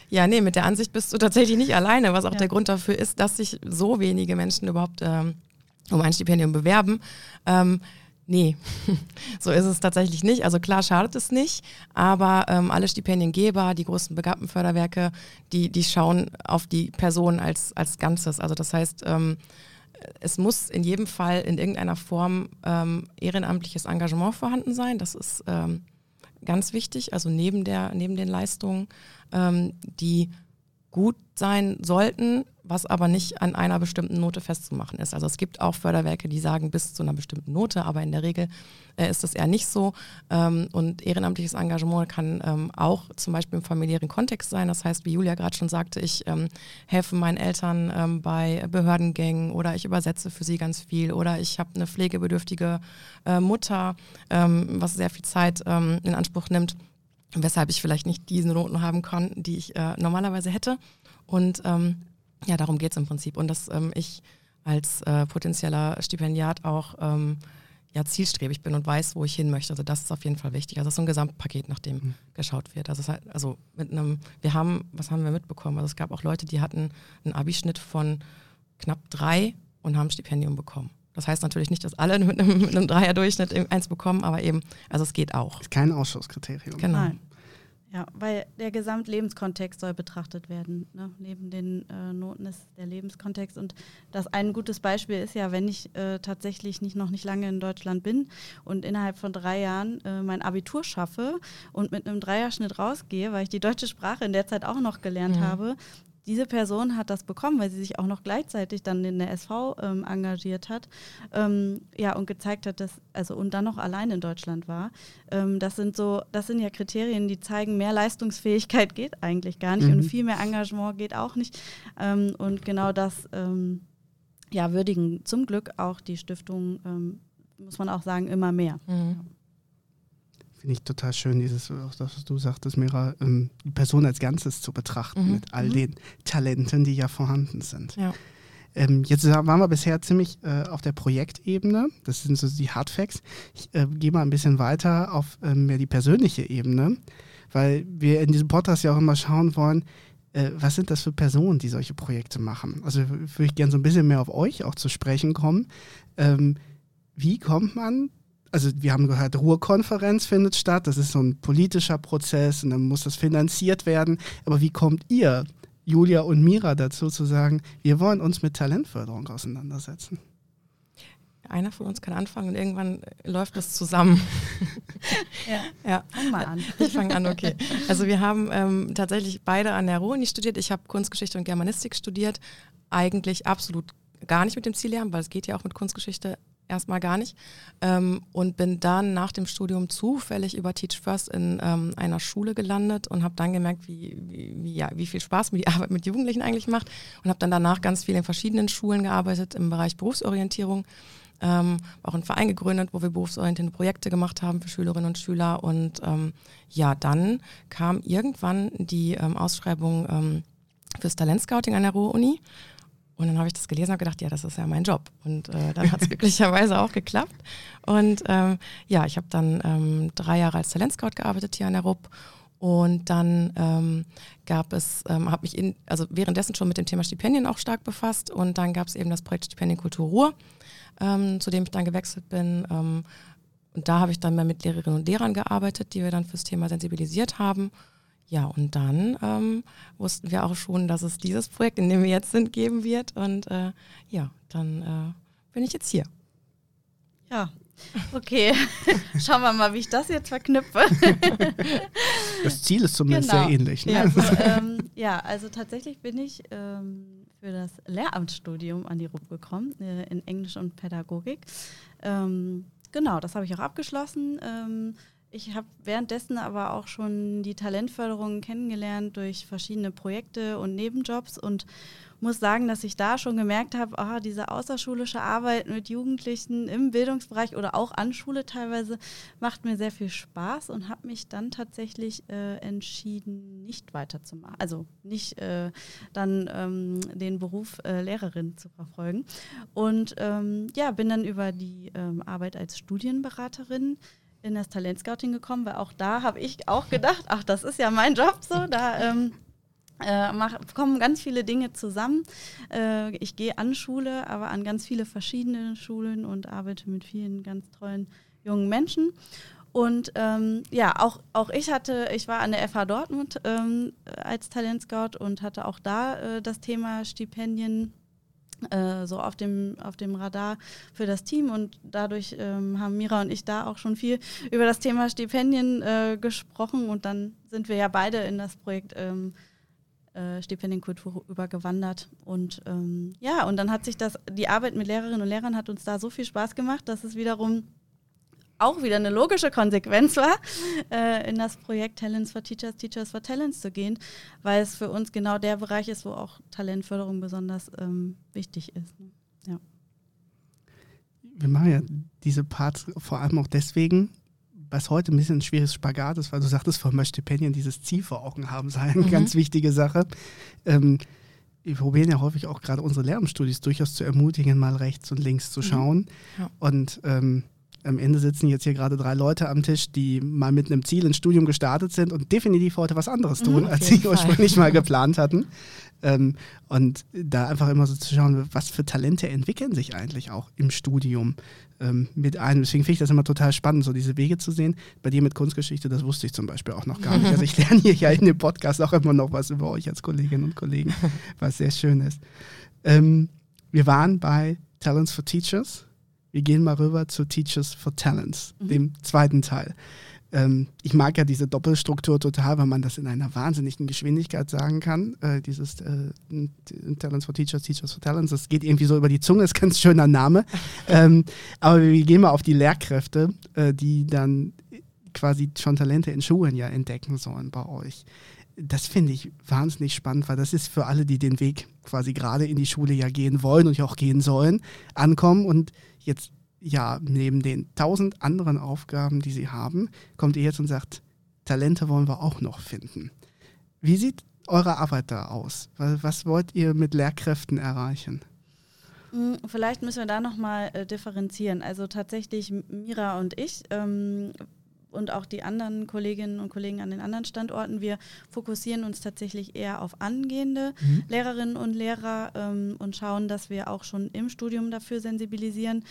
Ja, nee, mit der Ansicht bist du tatsächlich nicht alleine, was auch ja. der Grund dafür ist, dass sich so wenige Menschen überhaupt ähm, um ein Stipendium bewerben. Ähm, Nee, *laughs* so ist es tatsächlich nicht. Also klar schadet es nicht, aber ähm, alle Stipendiengeber, die großen Begabtenförderwerke, die, die schauen auf die Person als, als Ganzes. Also das heißt, ähm, es muss in jedem Fall in irgendeiner Form ähm, ehrenamtliches Engagement vorhanden sein. Das ist ähm, ganz wichtig, also neben, der, neben den Leistungen, ähm, die gut sein sollten, was aber nicht an einer bestimmten Note festzumachen ist. Also es gibt auch Förderwerke, die sagen bis zu einer bestimmten Note, aber in der Regel äh, ist das eher nicht so. Ähm, und ehrenamtliches Engagement kann ähm, auch zum Beispiel im familiären Kontext sein. Das heißt, wie Julia gerade schon sagte, ich ähm, helfe meinen Eltern ähm, bei Behördengängen oder ich übersetze für sie ganz viel oder ich habe eine pflegebedürftige äh, Mutter, ähm, was sehr viel Zeit ähm, in Anspruch nimmt weshalb ich vielleicht nicht diese Noten haben kann, die ich äh, normalerweise hätte. Und ähm, ja, darum geht es im Prinzip. Und dass ähm, ich als äh, potenzieller Stipendiat auch ähm, ja, zielstrebig bin und weiß, wo ich hin möchte. Also das ist auf jeden Fall wichtig. Also das ist so ein Gesamtpaket, nach dem mhm. geschaut wird. Also, halt, also mit einem, wir haben, was haben wir mitbekommen? Also es gab auch Leute, die hatten einen Abischnitt von knapp drei und haben ein Stipendium bekommen. Das heißt natürlich nicht, dass alle *laughs* mit einem, mit einem Dreierdurchschnitt eins bekommen, aber eben, also es geht auch. Ist kein Ausschusskriterium. Genau. Nein. Ja, weil der Gesamtlebenskontext soll betrachtet werden. Ne? Neben den äh, Noten ist der Lebenskontext. Und das ein gutes Beispiel ist ja, wenn ich äh, tatsächlich nicht, noch nicht lange in Deutschland bin und innerhalb von drei Jahren äh, mein Abitur schaffe und mit einem Dreierschnitt rausgehe, weil ich die deutsche Sprache in der Zeit auch noch gelernt mhm. habe, diese Person hat das bekommen, weil sie sich auch noch gleichzeitig dann in der SV ähm, engagiert hat, ähm, ja und gezeigt hat, dass also und dann noch allein in Deutschland war. Ähm, das sind so, das sind ja Kriterien, die zeigen, mehr Leistungsfähigkeit geht eigentlich gar nicht mhm. und viel mehr Engagement geht auch nicht. Ähm, und genau das ähm, ja würdigen zum Glück auch die Stiftung, ähm, muss man auch sagen, immer mehr. Mhm finde ich total schön, dieses, auch das, was du sagtest, Mira, ähm, die Person als Ganzes zu betrachten mhm. mit all mhm. den Talenten, die ja vorhanden sind. Ja. Ähm, jetzt waren wir bisher ziemlich äh, auf der Projektebene, das sind so die Hardfacts. Ich äh, gehe mal ein bisschen weiter auf äh, mehr die persönliche Ebene, weil wir in diesem Podcast ja auch immer schauen wollen, äh, was sind das für Personen, die solche Projekte machen. Also würde ich gerne so ein bisschen mehr auf euch auch zu sprechen kommen. Ähm, wie kommt man also wir haben gehört, Ruhrkonferenz findet statt, das ist so ein politischer Prozess und dann muss das finanziert werden. Aber wie kommt ihr, Julia und Mira, dazu zu sagen, wir wollen uns mit Talentförderung auseinandersetzen? Einer von uns kann anfangen und irgendwann läuft das zusammen. *laughs* ja. ja. Fang mal an. *laughs* Ich fange an, okay. Also wir haben ähm, tatsächlich beide an der Ruhr-Uni studiert. Ich habe Kunstgeschichte und Germanistik studiert. Eigentlich absolut gar nicht mit dem Ziel lernen, weil es geht ja auch mit Kunstgeschichte erstmal gar nicht. Ähm, und bin dann nach dem Studium zufällig über Teach First in ähm, einer Schule gelandet und habe dann gemerkt, wie, wie, ja, wie viel Spaß mir die *laughs* Arbeit mit Jugendlichen eigentlich macht. Und habe dann danach ganz viel in verschiedenen Schulen gearbeitet im Bereich Berufsorientierung. Ähm, auch einen Verein gegründet, wo wir berufsorientierende Projekte gemacht haben für Schülerinnen und Schüler. Und ähm, ja, dann kam irgendwann die ähm, Ausschreibung ähm, fürs Talentscouting an der Ruhr-Uni. Und dann habe ich das gelesen und gedacht, ja, das ist ja mein Job. Und äh, dann hat es *laughs* glücklicherweise auch geklappt. Und ähm, ja, ich habe dann ähm, drei Jahre als Talentscout gearbeitet hier an der RUP. Und dann ähm, gab es, ähm, habe mich in, also währenddessen schon mit dem Thema Stipendien auch stark befasst. Und dann gab es eben das Projekt Stipendien Kultur Ruhr, ähm, zu dem ich dann gewechselt bin. Ähm, und da habe ich dann mehr mit Lehrerinnen und Lehrern gearbeitet, die wir dann fürs Thema sensibilisiert haben. Ja, und dann ähm, wussten wir auch schon, dass es dieses Projekt, in dem wir jetzt sind, geben wird. Und äh, ja, dann äh, bin ich jetzt hier. Ja, okay. *laughs* Schauen wir mal, wie ich das jetzt verknüpfe. *laughs* das Ziel ist zumindest genau. sehr ähnlich. Ne? Ja, also, *laughs* ähm, ja, also tatsächlich bin ich ähm, für das Lehramtsstudium an die RUP gekommen, äh, in Englisch und Pädagogik. Ähm, genau, das habe ich auch abgeschlossen ähm, ich habe währenddessen aber auch schon die Talentförderung kennengelernt durch verschiedene Projekte und Nebenjobs und muss sagen, dass ich da schon gemerkt habe, oh, diese außerschulische Arbeit mit Jugendlichen im Bildungsbereich oder auch an Schule teilweise macht mir sehr viel Spaß und habe mich dann tatsächlich äh, entschieden, nicht weiterzumachen, also nicht äh, dann ähm, den Beruf äh, Lehrerin zu verfolgen. Und ähm, ja, bin dann über die ähm, Arbeit als Studienberaterin in das Talentscouting gekommen, weil auch da habe ich auch gedacht, ach, das ist ja mein Job so, da ähm, äh, mach, kommen ganz viele Dinge zusammen. Äh, ich gehe an Schule, aber an ganz viele verschiedene Schulen und arbeite mit vielen ganz tollen jungen Menschen. Und ähm, ja, auch, auch ich hatte, ich war an der FH Dortmund ähm, als Talentscout und hatte auch da äh, das Thema Stipendien äh, so auf dem, auf dem Radar für das Team. Und dadurch ähm, haben Mira und ich da auch schon viel über das Thema Stipendien äh, gesprochen. Und dann sind wir ja beide in das Projekt ähm, äh, Stipendienkultur übergewandert. Und ähm, ja, und dann hat sich das, die Arbeit mit Lehrerinnen und Lehrern hat uns da so viel Spaß gemacht, dass es wiederum auch wieder eine logische Konsequenz war, äh, in das Projekt Talents for Teachers, Teachers for Talents zu gehen, weil es für uns genau der Bereich ist, wo auch Talentförderung besonders ähm, wichtig ist. Ne? Ja. Wir machen ja diese Parts vor allem auch deswegen, was heute ein bisschen ein schwieriges Spagat ist, weil du sagtest, von mal Stipendien dieses Ziel vor Augen haben sei eine mhm. ganz wichtige Sache. Ähm, wir probieren ja häufig auch gerade unsere Lehramtsstudis durchaus zu ermutigen, mal rechts und links zu mhm. schauen. Mhm. Ja. Und ähm, am Ende sitzen jetzt hier gerade drei Leute am Tisch, die mal mit einem Ziel ins Studium gestartet sind und definitiv heute was anderes tun, mhm, als sie ursprünglich mal geplant hatten. Ähm, und da einfach immer so zu schauen, was für Talente entwickeln sich eigentlich auch im Studium ähm, mit einem. Deswegen finde ich das immer total spannend, so diese Wege zu sehen. Bei dir mit Kunstgeschichte, das wusste ich zum Beispiel auch noch gar nicht. Also ich lerne hier ja in dem Podcast auch immer noch was über euch als Kolleginnen und Kollegen, was sehr schön ist. Ähm, wir waren bei Talents for Teachers. Wir gehen mal rüber zu Teachers for Talents, mhm. dem zweiten Teil. Ähm, ich mag ja diese Doppelstruktur total, weil man das in einer wahnsinnigen Geschwindigkeit sagen kann. Äh, dieses äh, Talents for Teachers, Teachers for Talents, das geht irgendwie so über die Zunge, *laughs* ist ein ganz schöner Name. ähm, aber wir gehen mal auf die Lehrkräfte, äh, die dann quasi schon Talente in Schulen ja entdecken sollen bei euch. Das finde ich wahnsinnig spannend, weil das ist für alle, die den Weg quasi gerade in die Schule ja gehen wollen und ja auch gehen sollen, ankommen und jetzt ja, neben den tausend anderen Aufgaben, die sie haben, kommt ihr jetzt und sagt, Talente wollen wir auch noch finden. Wie sieht eure Arbeit da aus? Was wollt ihr mit Lehrkräften erreichen? Hm, vielleicht müssen wir da nochmal äh, differenzieren. Also tatsächlich Mira und ich ähm, und auch die anderen Kolleginnen und Kollegen an den anderen Standorten, wir fokussieren uns tatsächlich eher auf angehende mhm. Lehrerinnen und Lehrer ähm, und schauen, dass wir auch schon im Studium dafür sensibilisieren.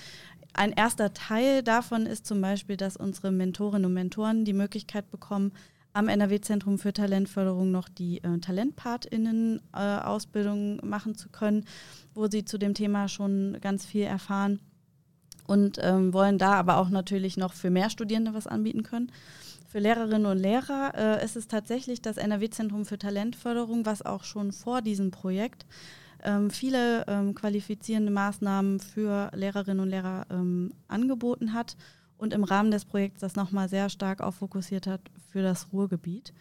Ein erster Teil davon ist zum Beispiel, dass unsere Mentorinnen und Mentoren die Möglichkeit bekommen, am NRW-Zentrum für Talentförderung noch die äh, TalentpartInnen-Ausbildung äh, machen zu können, wo sie zu dem Thema schon ganz viel erfahren und ähm, wollen da aber auch natürlich noch für mehr Studierende was anbieten können. Für Lehrerinnen und Lehrer äh, ist es tatsächlich das NRW-Zentrum für Talentförderung, was auch schon vor diesem Projekt ähm, viele ähm, qualifizierende Maßnahmen für Lehrerinnen und Lehrer ähm, angeboten hat und im Rahmen des Projekts das nochmal sehr stark auch fokussiert hat für das Ruhrgebiet.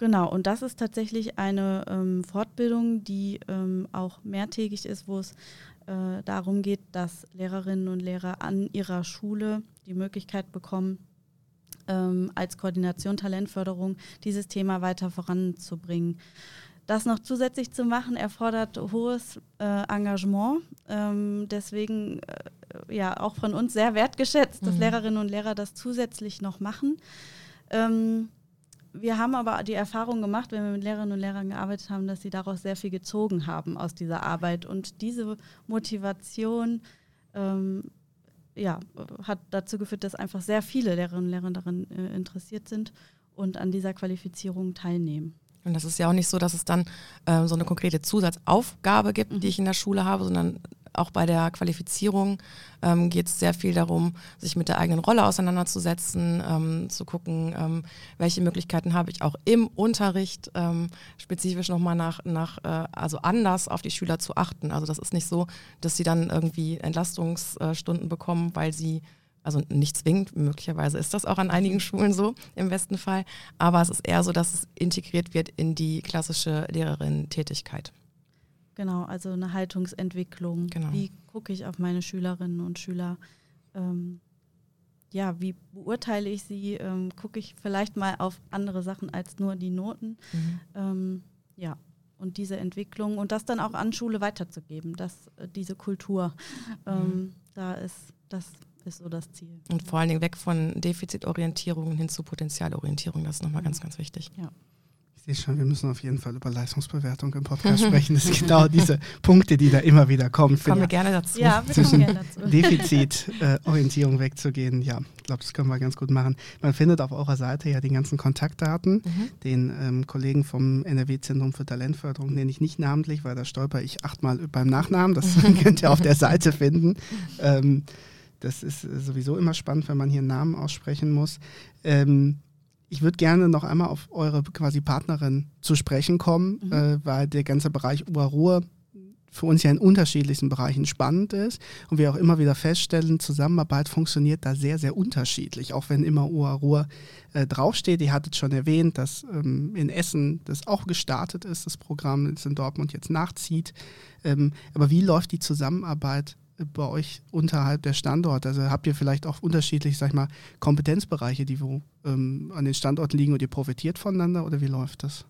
Ähm, genau, und das ist tatsächlich eine ähm, Fortbildung, die ähm, auch mehrtägig ist, wo es äh, darum geht, dass Lehrerinnen und Lehrer an ihrer Schule die Möglichkeit bekommen, als Koordination Talentförderung dieses Thema weiter voranzubringen. Das noch zusätzlich zu machen, erfordert hohes äh, Engagement. Ähm, deswegen äh, ja auch von uns sehr wertgeschätzt, dass mhm. Lehrerinnen und Lehrer das zusätzlich noch machen. Ähm, wir haben aber die Erfahrung gemacht, wenn wir mit Lehrerinnen und Lehrern gearbeitet haben, dass sie daraus sehr viel gezogen haben aus dieser Arbeit. Und diese Motivation ähm, ja, hat dazu geführt, dass einfach sehr viele Lehrerinnen und Lehrer daran äh, interessiert sind und an dieser Qualifizierung teilnehmen. Und das ist ja auch nicht so, dass es dann äh, so eine konkrete Zusatzaufgabe gibt, die mhm. ich in der Schule habe, sondern auch bei der Qualifizierung ähm, geht es sehr viel darum, sich mit der eigenen Rolle auseinanderzusetzen, ähm, zu gucken, ähm, welche Möglichkeiten habe ich auch im Unterricht ähm, spezifisch nochmal nach, nach äh, also anders auf die Schüler zu achten. Also das ist nicht so, dass sie dann irgendwie Entlastungsstunden bekommen, weil sie also nicht zwingend, möglicherweise ist das auch an einigen Schulen so im besten Fall, aber es ist eher so, dass es integriert wird in die klassische Lehrerin-Tätigkeit. Genau, also eine Haltungsentwicklung. Genau. Wie gucke ich auf meine Schülerinnen und Schüler? Ähm, ja, wie beurteile ich sie? Ähm, gucke ich vielleicht mal auf andere Sachen als nur die Noten? Mhm. Ähm, ja, und diese Entwicklung und das dann auch an Schule weiterzugeben, dass äh, diese Kultur ähm, mhm. da ist, das ist so das Ziel. Und vor allen Dingen weg von Defizitorientierung hin zu Potenzialorientierung, das ist nochmal ganz, ganz wichtig. Ja. Sehe schon, wir müssen auf jeden Fall über Leistungsbewertung im Podcast *laughs* sprechen. Das sind genau diese Punkte, die da immer wieder kommen. Kommen wir gerne dazu. Ja, wir kommen gerne dazu. Defizitorientierung *laughs* äh, wegzugehen, ja, ich glaube, das können wir ganz gut machen. Man findet auf eurer Seite ja die ganzen Kontaktdaten. Mhm. Den ähm, Kollegen vom NRW-Zentrum für Talentförderung nenne ich nicht namentlich, weil da stolper ich achtmal beim Nachnamen. Das *laughs* könnt ihr auf der Seite finden. Ähm, das ist äh, sowieso immer spannend, wenn man hier Namen aussprechen muss. Ähm, ich würde gerne noch einmal auf eure quasi Partnerin zu sprechen kommen, mhm. äh, weil der ganze Bereich Oberruhr für uns ja in unterschiedlichsten Bereichen spannend ist und wir auch immer wieder feststellen, Zusammenarbeit funktioniert da sehr, sehr unterschiedlich, auch wenn immer Oberruhr äh, draufsteht. Ihr hattet schon erwähnt, dass ähm, in Essen das auch gestartet ist, das Programm, das in Dortmund jetzt nachzieht. Ähm, aber wie läuft die Zusammenarbeit bei euch unterhalb der Standorte? Also habt ihr vielleicht auch unterschiedliche, sag ich mal, Kompetenzbereiche, die wo ähm, an den Standorten liegen und ihr profitiert voneinander oder wie läuft das?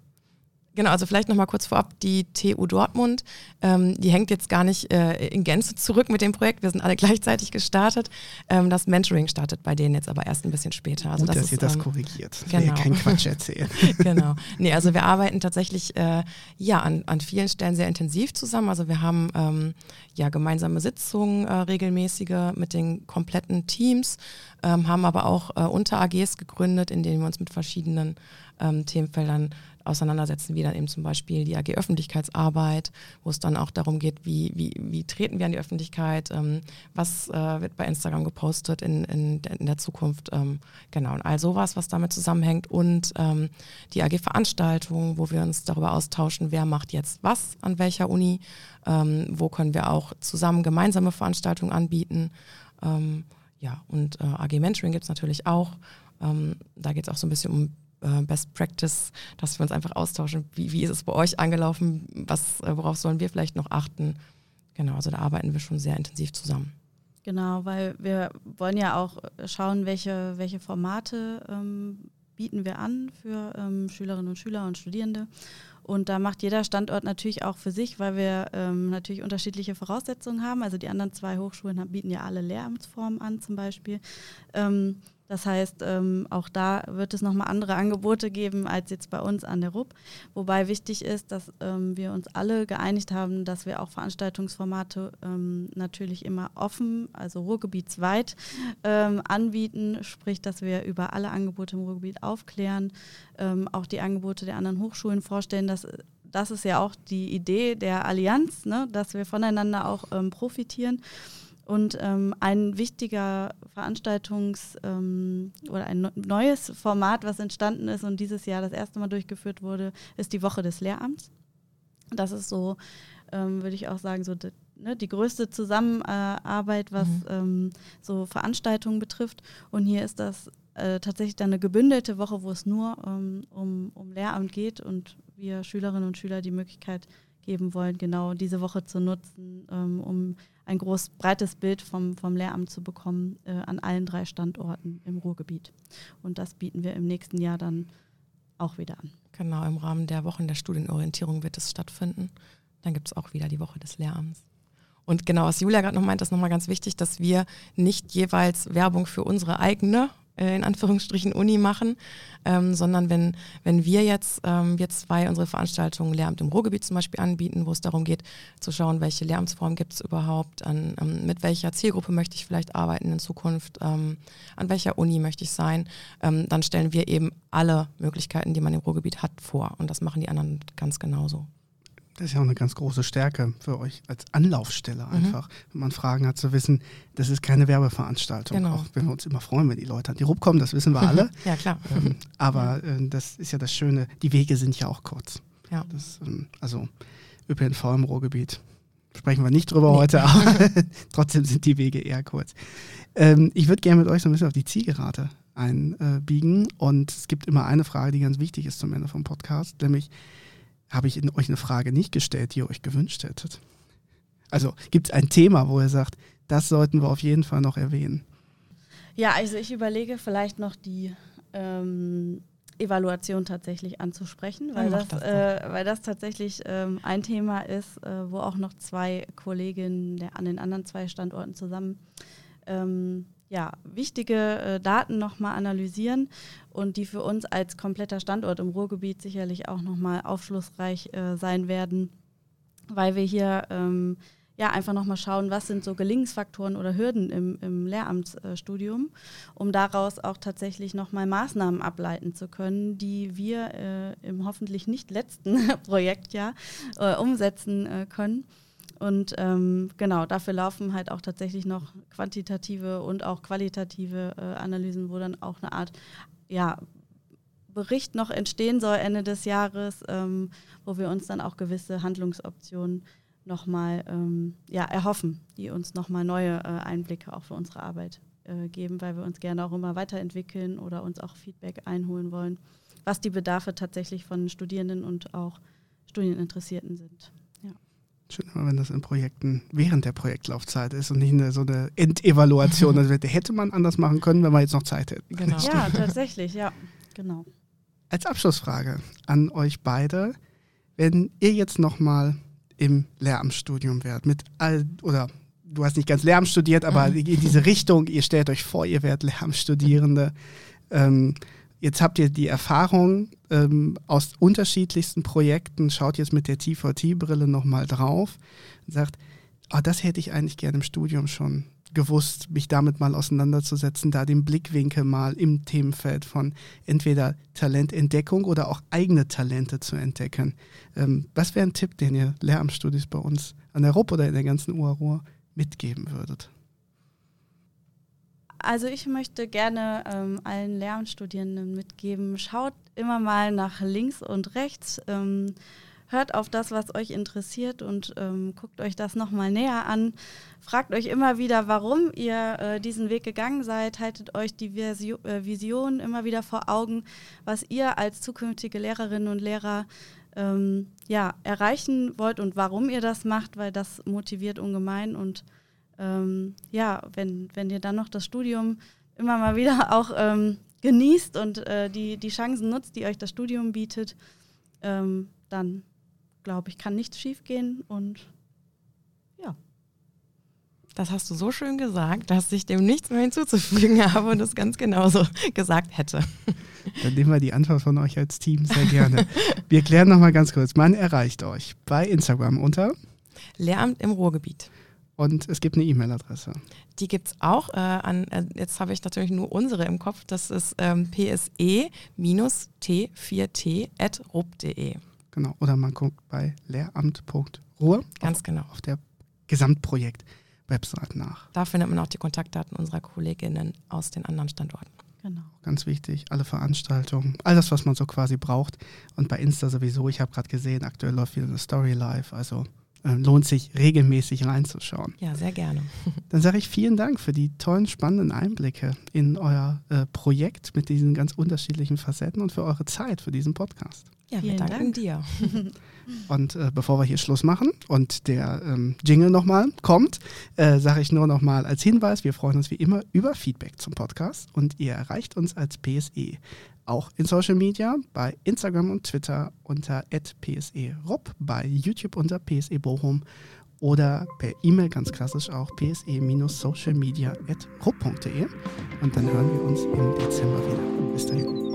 Genau, also vielleicht nochmal kurz vorab, die TU Dortmund, ähm, die hängt jetzt gar nicht äh, in Gänze zurück mit dem Projekt. Wir sind alle *laughs* gleichzeitig gestartet. Ähm, das Mentoring startet bei denen jetzt aber erst ein bisschen später. Also Gut, das dass ist, ihr das ähm, korrigiert. Genau. Kein Quatsch *laughs* erzählen. genau. Nee, also wir arbeiten tatsächlich äh, ja, an, an vielen Stellen sehr intensiv zusammen. Also wir haben ähm, ja gemeinsame Sitzungen, äh, regelmäßige mit den kompletten Teams, ähm, haben aber auch äh, Unter AGs gegründet, in denen wir uns mit verschiedenen ähm, Themenfeldern auseinandersetzen, wie dann eben zum Beispiel die AG Öffentlichkeitsarbeit, wo es dann auch darum geht, wie, wie, wie treten wir an die Öffentlichkeit, ähm, was äh, wird bei Instagram gepostet in, in, in der Zukunft, ähm, genau, und all sowas, was damit zusammenhängt und ähm, die AG Veranstaltung, wo wir uns darüber austauschen, wer macht jetzt was an welcher Uni, ähm, wo können wir auch zusammen gemeinsame Veranstaltungen anbieten, ähm, ja, und äh, AG Mentoring gibt es natürlich auch, ähm, da geht es auch so ein bisschen um äh, Best Practice, dass wir uns einfach austauschen. Wie, wie ist es bei euch angelaufen? Was, äh, worauf sollen wir vielleicht noch achten? Genau, also da arbeiten wir schon sehr intensiv zusammen. Genau, weil wir wollen ja auch schauen, welche, welche Formate ähm, bieten wir an für ähm, Schülerinnen und Schüler und Studierende. Und da macht jeder Standort natürlich auch für sich, weil wir ähm, natürlich unterschiedliche Voraussetzungen haben. Also die anderen zwei Hochschulen bieten ja alle Lehramtsformen an zum Beispiel. Ähm, das heißt, ähm, auch da wird es nochmal andere Angebote geben als jetzt bei uns an der RUB. Wobei wichtig ist, dass ähm, wir uns alle geeinigt haben, dass wir auch Veranstaltungsformate ähm, natürlich immer offen, also ruhrgebietsweit ähm, anbieten. Sprich, dass wir über alle Angebote im Ruhrgebiet aufklären, ähm, auch die Angebote der anderen Hochschulen vorstellen. Dass, das ist ja auch die Idee der Allianz, ne? dass wir voneinander auch ähm, profitieren. Und ähm, ein wichtiger Veranstaltungs- ähm, oder ein neues Format, was entstanden ist und dieses Jahr das erste Mal durchgeführt wurde, ist die Woche des Lehramts. Das ist so, ähm, würde ich auch sagen, so die, ne, die größte Zusammenarbeit, was mhm. Ähm, so Veranstaltungen betrifft. Und hier ist das äh, tatsächlich dann eine gebündelte Woche, wo es nur ähm, um, um Lehramt geht und wir Schülerinnen und Schüler die Möglichkeit geben wollen, genau diese Woche zu nutzen, ähm, um ein groß, breites Bild vom, vom Lehramt zu bekommen äh, an allen drei Standorten im Ruhrgebiet. Und das bieten wir im nächsten Jahr dann auch wieder an. Genau, im Rahmen der Wochen der Studienorientierung wird es stattfinden. Dann gibt es auch wieder die Woche des Lehramts. Und genau, was Julia gerade noch meint, ist nochmal ganz wichtig, dass wir nicht jeweils Werbung für unsere eigene in Anführungsstrichen Uni machen, ähm, sondern wenn, wenn wir jetzt, ähm, wir zwei unsere Veranstaltungen Lehramt im Ruhrgebiet zum Beispiel anbieten, wo es darum geht zu schauen, welche Lehramtsform gibt es überhaupt, an, ähm, mit welcher Zielgruppe möchte ich vielleicht arbeiten in Zukunft, ähm, an welcher Uni möchte ich sein, ähm, dann stellen wir eben alle Möglichkeiten, die man im Ruhrgebiet hat, vor. Und das machen die anderen ganz genauso. Das ist ja auch eine ganz große Stärke für euch als Anlaufstelle mhm. einfach, mhm. wenn man Fragen hat, zu wissen, das ist keine Werbeveranstaltung. Genau. Auch wenn wir uns immer freuen, wenn die Leute an die RUB kommen, das wissen wir alle. *laughs* ja, klar. Ähm, aber äh, das ist ja das Schöne, die Wege sind ja auch kurz. Ja. Das, ähm, also ÖPNV im Ruhrgebiet. Sprechen wir nicht drüber nee. heute, *laughs* aber *laughs* trotzdem sind die Wege eher kurz. Ähm, ich würde gerne mit euch so ein bisschen auf die Zielgerade einbiegen. und es gibt immer eine Frage, die ganz wichtig ist zum Ende vom Podcast, nämlich habe ich in euch eine Frage nicht gestellt, die ihr euch gewünscht hättet? Also gibt es ein Thema, wo ihr sagt, das sollten wir auf jeden Fall noch erwähnen? Ja, also ich überlege vielleicht noch die ähm, Evaluation tatsächlich anzusprechen, weil, das, das äh, weil das tatsächlich ähm, ein Thema ist, äh, wo auch noch zwei Kolleginnen der, an den anderen zwei Standorten zusammen ähm, ja, wichtige äh, Daten nochmal analysieren und die für uns als kompletter Standort im Ruhrgebiet sicherlich auch nochmal aufschlussreich äh, sein werden, weil wir hier ähm, ja einfach nochmal schauen, was sind so Gelingensfaktoren oder Hürden im, im Lehramtsstudium, um daraus auch tatsächlich nochmal Maßnahmen ableiten zu können, die wir äh, im hoffentlich nicht letzten *laughs* Projektjahr äh, umsetzen äh, können. Und ähm, genau, dafür laufen halt auch tatsächlich noch quantitative und auch qualitative äh, Analysen, wo dann auch eine Art ja, Bericht noch entstehen soll Ende des Jahres, ähm, wo wir uns dann auch gewisse Handlungsoptionen nochmal ähm, ja, erhoffen, die uns nochmal neue äh, Einblicke auch für unsere Arbeit äh, geben, weil wir uns gerne auch immer weiterentwickeln oder uns auch Feedback einholen wollen, was die Bedarfe tatsächlich von Studierenden und auch Studieninteressierten sind. Schön, wenn das in Projekten während der Projektlaufzeit ist und nicht eine, so eine Endevaluation. *laughs* Also hätte man anders machen können, wenn wir jetzt noch Zeit hätten. Genau. Ja, tatsächlich, ja, genau. Als Abschlussfrage an euch beide. Wenn ihr jetzt nochmal im Lehramtsstudium wärt, mit all, oder du hast nicht ganz Lehramt studiert, aber mhm. in diese Richtung, ihr stellt euch vor, ihr werdet Lehramtsstudierende. Ähm, jetzt habt ihr die Erfahrung ähm, aus unterschiedlichsten Projekten, schaut jetzt mit der TVT-Brille nochmal drauf und sagt, oh, das hätte ich eigentlich gerne im Studium schon gewusst, mich damit mal auseinanderzusetzen, da den Blickwinkel mal im Themenfeld von entweder Talententdeckung oder auch eigene Talente zu entdecken. Ähm, was wäre ein Tipp, den ihr Lehramtsstudis bei uns an der RUP oder in der ganzen UARUR mitgeben würdet? Also ich möchte gerne ähm, allen Lehramtsstudierenden mitgeben, schaut immer mal nach links und rechts. Ähm, hört auf das, was euch interessiert und ähm, guckt euch das nochmal näher an. Fragt euch immer wieder, warum ihr äh, diesen Weg gegangen seid. Haltet euch die Visio äh, Vision immer wieder vor Augen, was ihr als zukünftige Lehrerinnen und Lehrer ähm, ja, erreichen wollt und warum ihr das macht, weil das motiviert ungemein. Und ähm, ja, wenn, wenn ihr dann noch das Studium immer mal wieder *laughs* auch ähm, genießt und äh, die, die Chancen nutzt, die euch das Studium bietet, ähm, dann glaube ich, kann nichts schiefgehen und ja. Das hast du so schön gesagt, dass ich dem nichts mehr hinzuzufügen *laughs* habe und es ganz genauso *laughs* gesagt hätte. Dann nehmen wir die Antwort von euch als Team sehr gerne. Wir klären nochmal ganz kurz. Man erreicht euch bei Instagram unter Lehramt im Ruhrgebiet. Und es gibt eine E-Mail-Adresse. Die gibt es auch äh, an, äh, jetzt habe ich natürlich nur unsere im Kopf, das ist ähm, pse-t4t.rup.de. Genau. Oder man guckt bei lehramt.ruhr. Ganz genau. Auf der Gesamtprojekt-Website nach. Da findet man auch die Kontaktdaten unserer Kolleginnen aus den anderen Standorten. Genau. Ganz wichtig, alle Veranstaltungen, alles, was man so quasi braucht. Und bei Insta sowieso, ich habe gerade gesehen, aktuell läuft wieder eine Story live. Also lohnt sich regelmäßig reinzuschauen. Ja, sehr gerne. *laughs* Dann sage ich vielen Dank für die tollen, spannenden Einblicke in euer äh, Projekt mit diesen ganz unterschiedlichen Facetten und für eure Zeit für diesen Podcast. Ja, Vielen wir danken Dank. dir. *laughs* Und äh, bevor wir hier Schluss machen und der ähm, Jingle nochmal kommt, äh, sage ich nur nochmal als Hinweis, wir freuen uns wie immer über Feedback zum Podcast und ihr erreicht uns als PSE auch in Social Media, bei Instagram und Twitter unter pse-rob, bei YouTube unter PSE Bochum oder per E-Mail ganz klassisch auch pse-socialmedia.rupp.de und dann hören wir uns im Dezember wieder.